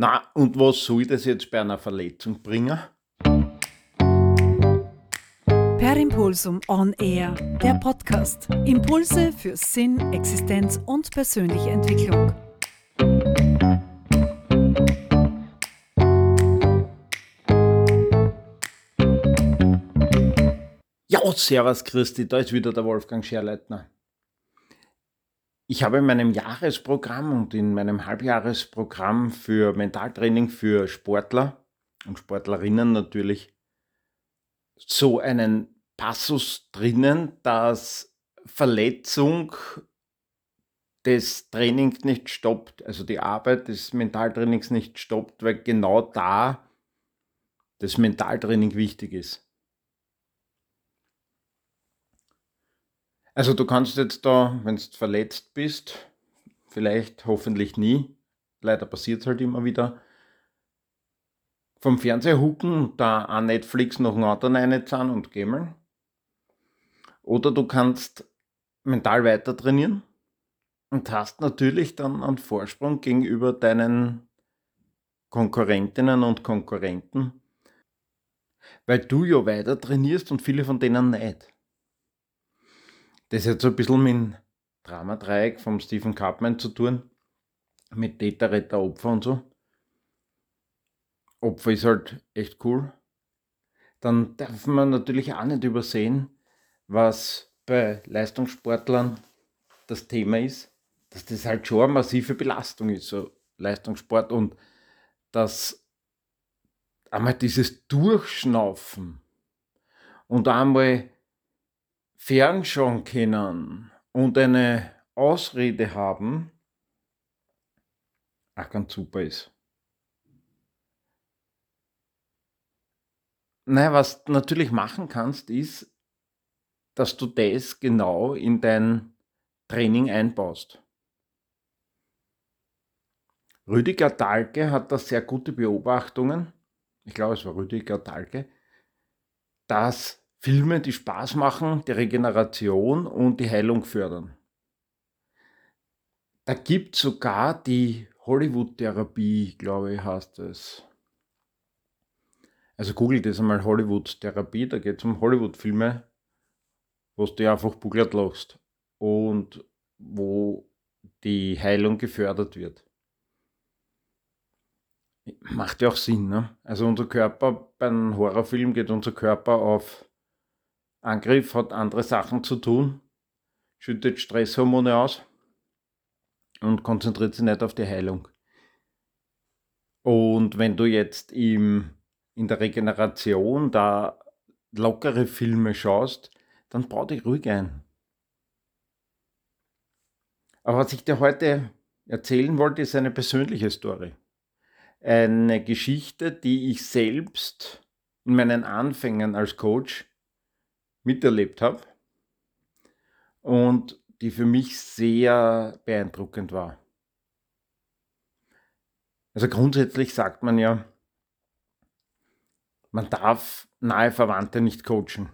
Na, und was soll das jetzt bei einer Verletzung bringen? Per Impulsum On Air, der Podcast. Impulse für Sinn, Existenz und persönliche Entwicklung. Ja, servus Christi, da ist wieder der Wolfgang Scherleitner. Ich habe in meinem Jahresprogramm und in meinem Halbjahresprogramm für Mentaltraining für Sportler und Sportlerinnen natürlich so einen Passus drinnen, dass Verletzung des Trainings nicht stoppt, also die Arbeit des Mentaltrainings nicht stoppt, weil genau da das Mentaltraining wichtig ist. Also du kannst jetzt da, wenn du verletzt bist, vielleicht hoffentlich nie, leider passiert es halt immer wieder, vom Fernseher hucken, da an Netflix noch einen anderen reinzahlen und gammeln. Oder du kannst mental weiter trainieren und hast natürlich dann einen Vorsprung gegenüber deinen Konkurrentinnen und Konkurrenten, weil du ja weiter trainierst und viele von denen nicht. Das hat so ein bisschen mit dem Dramadreieck vom Stephen Karpman zu tun, mit Täter, Retter, Opfer und so. Opfer ist halt echt cool. Dann darf man natürlich auch nicht übersehen, was bei Leistungssportlern das Thema ist, dass das halt schon eine massive Belastung ist, so Leistungssport und dass einmal dieses Durchschnaufen und einmal fernschauen können und eine Ausrede haben, auch ganz super ist. Naja, was du natürlich machen kannst, ist, dass du das genau in dein Training einbaust. Rüdiger Dahlke hat da sehr gute Beobachtungen, ich glaube es war Rüdiger Dahlke, dass Filme, die Spaß machen, die Regeneration und die Heilung fördern. Da gibt es sogar die Hollywood-Therapie, glaube ich, heißt es. Also googelt das einmal Hollywood-Therapie, da geht es um Hollywood-Filme, wo du einfach buglert lachst und wo die Heilung gefördert wird. Macht ja auch Sinn, ne? Also unser Körper, beim Horrorfilm geht unser Körper auf Angriff hat andere Sachen zu tun, schüttet Stresshormone aus und konzentriert sich nicht auf die Heilung. Und wenn du jetzt im, in der Regeneration da lockere Filme schaust, dann bau dich ruhig ein. Aber was ich dir heute erzählen wollte, ist eine persönliche Story. Eine Geschichte, die ich selbst in meinen Anfängen als Coach miterlebt habe und die für mich sehr beeindruckend war. Also grundsätzlich sagt man ja, man darf nahe Verwandte nicht coachen.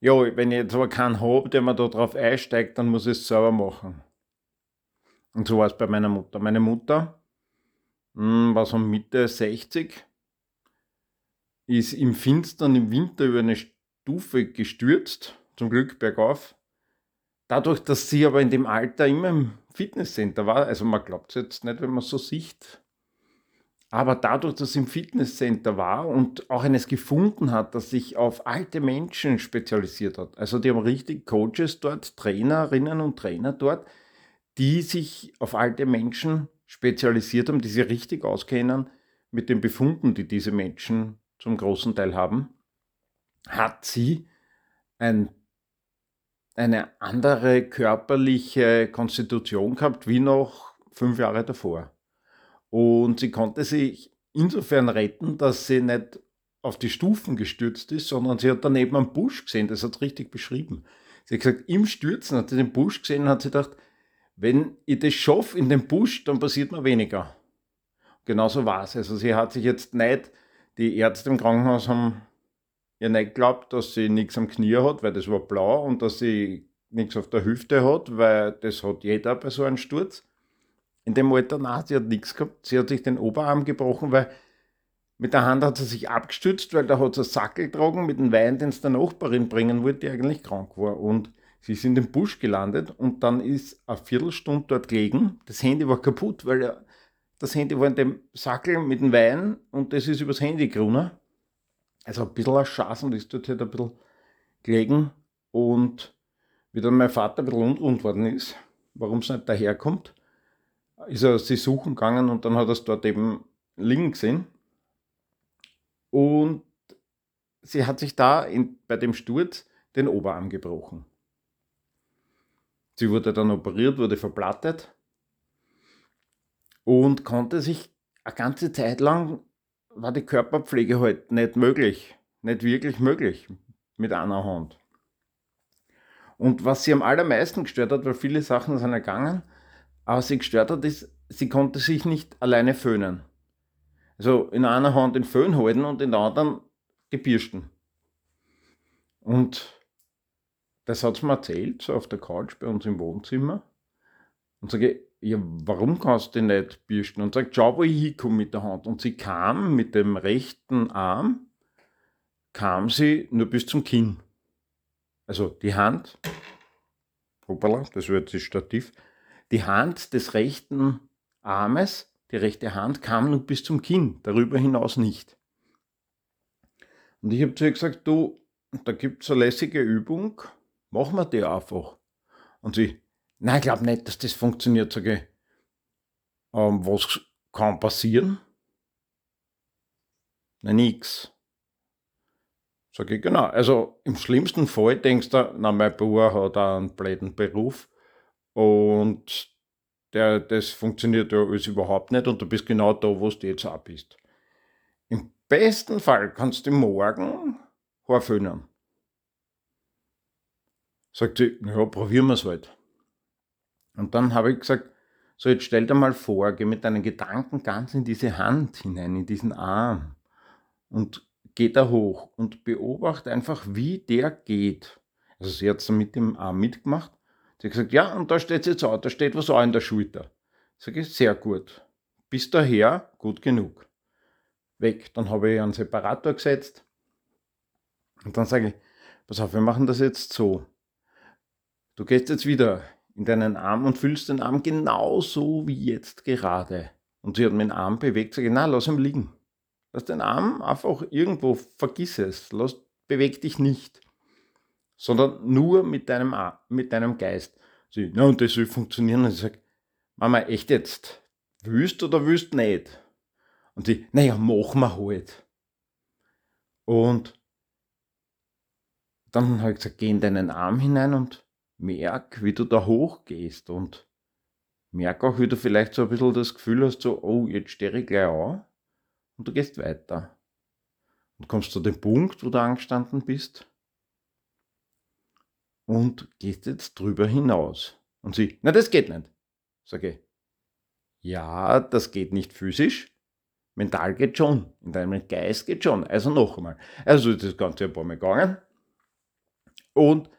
Ja, wenn ich jetzt aber keinen habe, der mir da drauf einsteigt, dann muss ich es selber machen. Und so war es bei meiner Mutter. Meine Mutter hm, war so Mitte 60, ist im Finstern im Winter über eine Stufe gestürzt, zum Glück bergauf. Dadurch, dass sie aber in dem Alter immer im Fitnesscenter war, also man glaubt es jetzt nicht, wenn man so sieht, aber dadurch, dass sie im Fitnesscenter war und auch eines gefunden hat, das sich auf alte Menschen spezialisiert hat, also die haben richtig Coaches dort, Trainerinnen und Trainer dort, die sich auf alte Menschen spezialisiert haben, die sich richtig auskennen mit den Befunden, die diese Menschen zum großen Teil haben hat sie ein, eine andere körperliche Konstitution gehabt wie noch fünf Jahre davor. Und sie konnte sich insofern retten, dass sie nicht auf die Stufen gestürzt ist, sondern sie hat daneben einen Busch gesehen, das hat richtig beschrieben. Sie hat gesagt, im Stürzen hat sie den Busch gesehen und hat sie gedacht, wenn ich das schaffe in dem Busch, dann passiert mir weniger. Genauso war es. Also sie hat sich jetzt nicht, die Ärzte im Krankenhaus haben ja nicht glaubt, dass sie nichts am Knie hat, weil das war blau und dass sie nichts auf der Hüfte hat, weil das hat jeder bei so einem Sturz. in dem Alter, nein, sie hat nichts gehabt. Sie hat sich den Oberarm gebrochen, weil mit der Hand hat sie sich abgestützt, weil da hat sie einen Sackel getragen mit dem Wein, den es der Nachbarin bringen wollte, die eigentlich krank war. Und sie ist in den Busch gelandet und dann ist eine Viertelstunde dort gelegen. Das Handy war kaputt, weil das Handy war in dem Sackel mit dem Wein und das ist übers Handy gerungen. Also ein bisschen ein Schaß und ist dort halt ein bisschen gelegen. Und wie dann mein Vater ein bisschen unrund worden ist, warum es nicht daherkommt, ist er sie suchen gegangen und dann hat er es dort eben liegen gesehen. Und sie hat sich da in, bei dem Sturz den Oberarm gebrochen. Sie wurde dann operiert, wurde verplattet und konnte sich eine ganze Zeit lang, war die Körperpflege halt nicht möglich, nicht wirklich möglich mit einer Hand. Und was sie am allermeisten gestört hat, weil viele Sachen sind ergangen, aber sie gestört hat, ist, sie konnte sich nicht alleine föhnen. Also in einer Hand den Föhn halten und in der anderen die Bürsten. Und das hat sie mir erzählt, so auf der Couch bei uns im Wohnzimmer. Und sage ich, ja, warum kannst du nicht bürsten? Und sagt, schau, wo ich hinkomme mit der Hand. Und sie kam mit dem rechten Arm, kam sie nur bis zum Kinn. Also die Hand, hoppala, das wird das Stativ, die Hand des rechten Armes, die rechte Hand kam nur bis zum Kinn, darüber hinaus nicht. Und ich habe zu ihr gesagt, du, da gibt es eine lässige Übung, machen wir die einfach. Und sie, nein, ich glaube nicht, dass das funktioniert, sage ich. Ähm, was kann passieren? Na, nix. Sag ich, genau. Also im schlimmsten Fall denkst du, na, mein Bauer hat einen blöden Beruf und der, das funktioniert ja alles überhaupt nicht und du bist genau da, wo du jetzt auch bist. Im besten Fall kannst du morgen Haarföhnen. Sagt sie, ja, probieren wir es halt. Und dann habe ich gesagt, so jetzt stell dir mal vor, geh mit deinen Gedanken ganz in diese Hand hinein, in diesen Arm und geht er hoch und beobachte einfach, wie der geht. Also sie hat es mit dem Arm mitgemacht. Sie hat gesagt, ja, und da steht es jetzt auch, da steht was auch in der Schulter. Ich, sehr gut. Bis daher gut genug. Weg. Dann habe ich einen Separator gesetzt. Und dann sage ich, pass auf, wir machen das jetzt so. Du gehst jetzt wieder in deinen Arm und fühlst den Arm genauso wie jetzt gerade. Und sie hat meinen Arm bewegt, sage na, lass ihn liegen. Lass den Arm einfach irgendwo, vergiss es, lass, beweg dich nicht, sondern nur mit deinem, mit deinem Geist. Sie, na und das soll funktionieren. Und ich sage, Mama, echt jetzt, willst oder willst nicht? Und sie, naja, machen wir halt. Und dann habe ich gesagt, geh in deinen Arm hinein und merk, wie du da hochgehst und merk auch, wie du vielleicht so ein bisschen das Gefühl hast, so, oh, jetzt stehe ich gleich auf und du gehst weiter. Und kommst zu dem Punkt, wo du angestanden bist und gehst jetzt drüber hinaus. Und sie, na, das geht nicht. Sage ich, ja, das geht nicht physisch, mental geht schon, in deinem Geist geht schon. Also noch einmal. Also ist das Ganze ein paar Mal gegangen. Und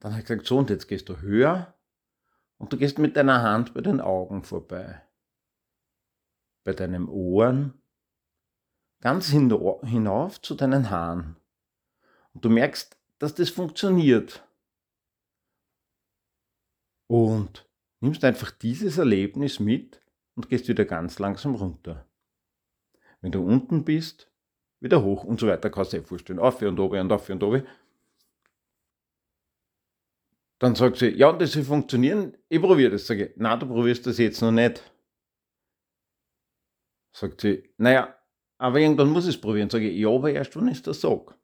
dann habe ich gesagt, so, und jetzt gehst du höher und du gehst mit deiner Hand bei den Augen vorbei, bei deinen Ohren, ganz hinauf zu deinen Haaren. Und du merkst, dass das funktioniert. Und nimmst einfach dieses Erlebnis mit und gehst wieder ganz langsam runter. Wenn du unten bist, wieder hoch und so weiter, kannst du dir vorstellen. Auf und oben und auf und oben. Dann sagt sie, ja, das soll funktionieren. Ich probiere das. Sage ich, na, du probierst das jetzt noch nicht. Sagt sie, naja, aber irgendwann muss ich es probieren. Sage ich, ja, aber erst wenn ich das sage.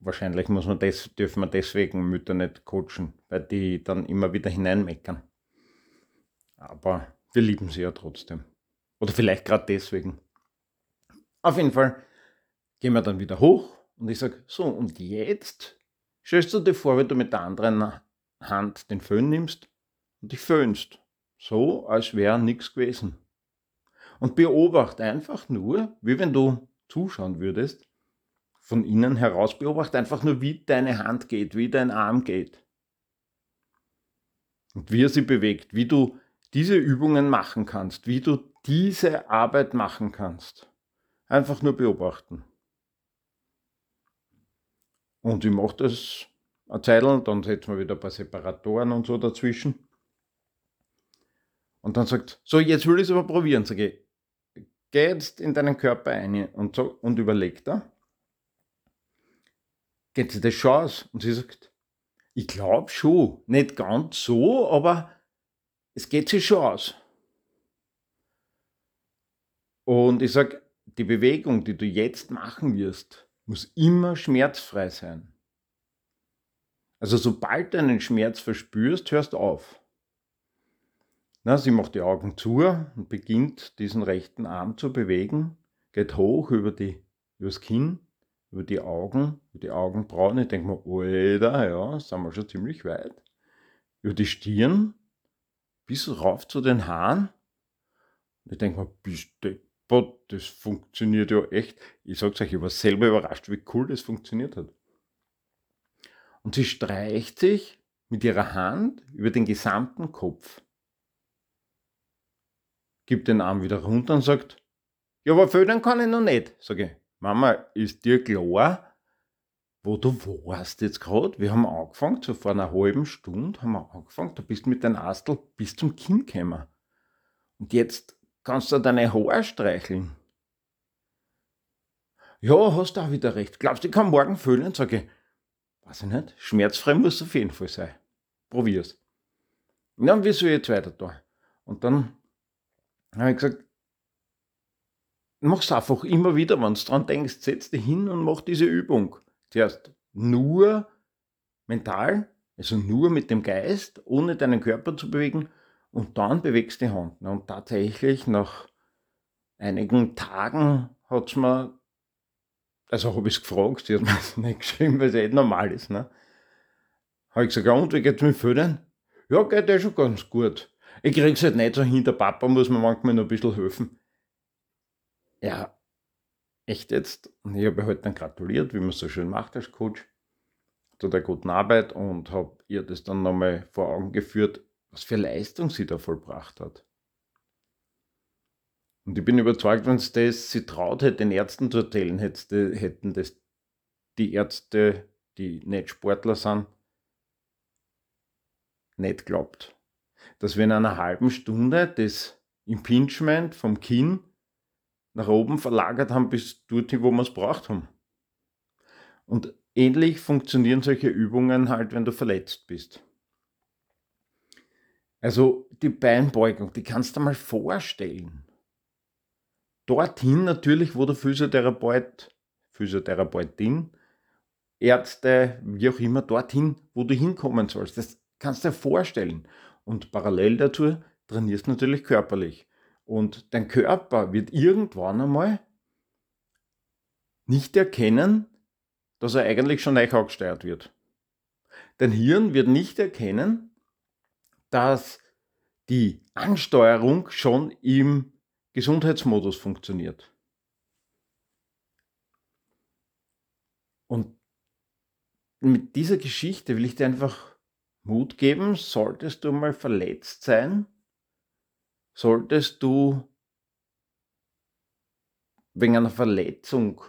Wahrscheinlich muss man das, dürfen wir deswegen Mütter nicht coachen, weil die dann immer wieder hineinmeckern. Aber wir lieben sie ja trotzdem. Oder vielleicht gerade deswegen. Auf jeden Fall gehen wir dann wieder hoch und ich sage, so, und jetzt stellst du dir vor, wie du mit der anderen Hand den Föhn nimmst und dich föhnst. So, als wäre nichts gewesen und beobachte einfach nur, wie wenn du zuschauen würdest, von innen heraus, beobachte einfach nur, wie deine Hand geht, wie dein Arm geht. Und wie er sie bewegt, wie du diese Übungen machen kannst, wie du diese Arbeit machen kannst. Einfach nur beobachten. Und ich mache das eine Zeit lang, dann setzen wir wieder ein paar Separatoren und so dazwischen. Und dann sagt, so, jetzt will ich es aber probieren. Sag ich, geh jetzt in deinen Körper ein und, so, und überleg da. Geht sie das schon aus? Und sie sagt, ich glaube schon, nicht ganz so, aber es geht sich schon aus. Und ich sage, die Bewegung, die du jetzt machen wirst, muss immer schmerzfrei sein. Also sobald du einen Schmerz verspürst, hörst auf. Na, sie macht die Augen zu und beginnt diesen rechten Arm zu bewegen, geht hoch über die, übers Kinn, über die Augen, über die Augenbrauen. Ich denke mir, Alter, ja, sind wir schon ziemlich weit. Über die Stirn, bis rauf zu den Haaren. Ich denke mir, bist deppert, das funktioniert ja echt. Ich sag's euch, ich war selber überrascht, wie cool das funktioniert hat. Und sie streicht sich mit ihrer Hand über den gesamten Kopf gibt den Arm wieder runter und sagt, ja, aber fördern kann ich noch nicht. Sage ich, Mama, ist dir klar, wo du warst jetzt gerade? Wir haben angefangen, so vor einer halben Stunde haben wir angefangen, du bist mit deinem Astel bis zum Kinn gekommen. Und jetzt kannst du deine Haare streicheln. Ja, hast du auch wieder recht. Glaubst du, ich kann morgen fühlen? Sage ich, weiß ich nicht, schmerzfrei muss es auf jeden Fall sein. Probier's. Und dann, wie soll ich jetzt weiter da? Und dann habe ich gesagt, mach's einfach immer wieder, wenn du dran denkst, setz dich hin und mach diese Übung. Zuerst nur mental, also nur mit dem Geist, ohne deinen Körper zu bewegen und dann bewegst du die Hand. Und tatsächlich nach einigen Tagen hat es mir, also habe ich es gefragt, sie hat mir nicht geschrieben, weil es eh normal ist. Ne? Habe ich gesagt, und wie geht's mit Födern? Ja, geht eh schon ganz gut. Ich krieg's halt nicht so hin, der Papa muss mir manchmal noch ein bisschen helfen. Ja, echt jetzt. Und ich habe halt dann gratuliert, wie man so schön macht als Coach, zu der guten Arbeit und habe ihr das dann nochmal vor Augen geführt, was für Leistung sie da vollbracht hat. Und ich bin überzeugt, wenn es das sie traut hätte, den Ärzten zu erzählen, hätten das die Ärzte, die nicht Sportler sind, nicht glaubt dass wir in einer halben Stunde das Impingement vom Kinn nach oben verlagert haben bis dorthin, wo wir es braucht haben. Und ähnlich funktionieren solche Übungen halt, wenn du verletzt bist. Also die Beinbeugung, die kannst du mal vorstellen. Dorthin natürlich, wo der Physiotherapeut, Physiotherapeutin, Ärzte, wie auch immer, dorthin, wo du hinkommen sollst. Das kannst du dir vorstellen. Und parallel dazu trainierst du natürlich körperlich. Und dein Körper wird irgendwann einmal nicht erkennen, dass er eigentlich schon neu gesteuert wird. Dein Hirn wird nicht erkennen, dass die Ansteuerung schon im Gesundheitsmodus funktioniert. Und mit dieser Geschichte will ich dir einfach Mut geben, solltest du mal verletzt sein, solltest du wegen einer Verletzung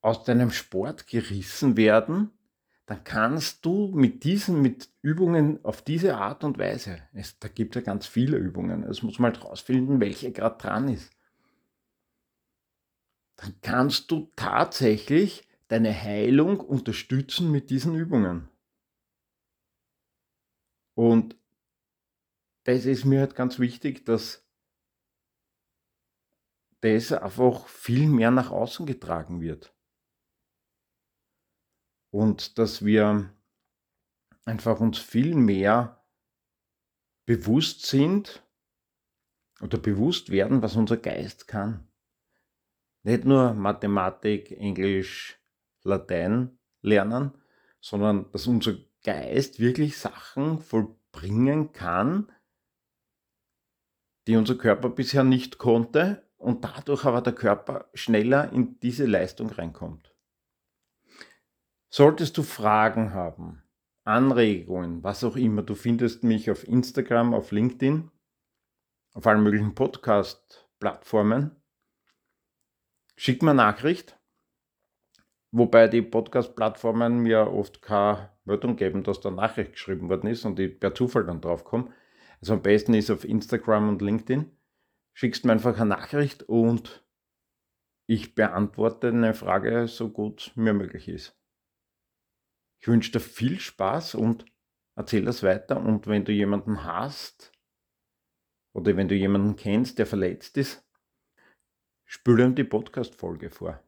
aus deinem Sport gerissen werden, dann kannst du mit diesen, mit Übungen auf diese Art und Weise, es, da gibt es ja ganz viele Übungen, es muss man halt rausfinden, welche gerade dran ist, dann kannst du tatsächlich deine Heilung unterstützen mit diesen Übungen. Und das ist mir halt ganz wichtig, dass das einfach viel mehr nach außen getragen wird. Und dass wir einfach uns viel mehr bewusst sind oder bewusst werden, was unser Geist kann. Nicht nur Mathematik, Englisch, Latein lernen, sondern dass unser Geist wirklich Sachen vollbringen kann, die unser Körper bisher nicht konnte und dadurch aber der Körper schneller in diese Leistung reinkommt. Solltest du Fragen haben, Anregungen, was auch immer. Du findest mich auf Instagram, auf LinkedIn, auf allen möglichen Podcast-Plattformen. Schick mir Nachricht, wobei die Podcast-Plattformen mir oft keine Meldung geben, dass da Nachricht geschrieben worden ist und ich per Zufall dann drauf komme. Also am besten ist auf Instagram und LinkedIn. Schickst mir einfach eine Nachricht und ich beantworte eine Frage so gut mir möglich ist. Ich wünsche dir viel Spaß und erzähl das weiter. Und wenn du jemanden hast oder wenn du jemanden kennst, der verletzt ist, spüle ihm die Podcast-Folge vor.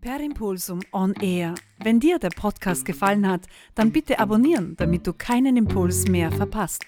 Per Impulsum on Air. Wenn dir der Podcast gefallen hat, dann bitte abonnieren, damit du keinen Impuls mehr verpasst.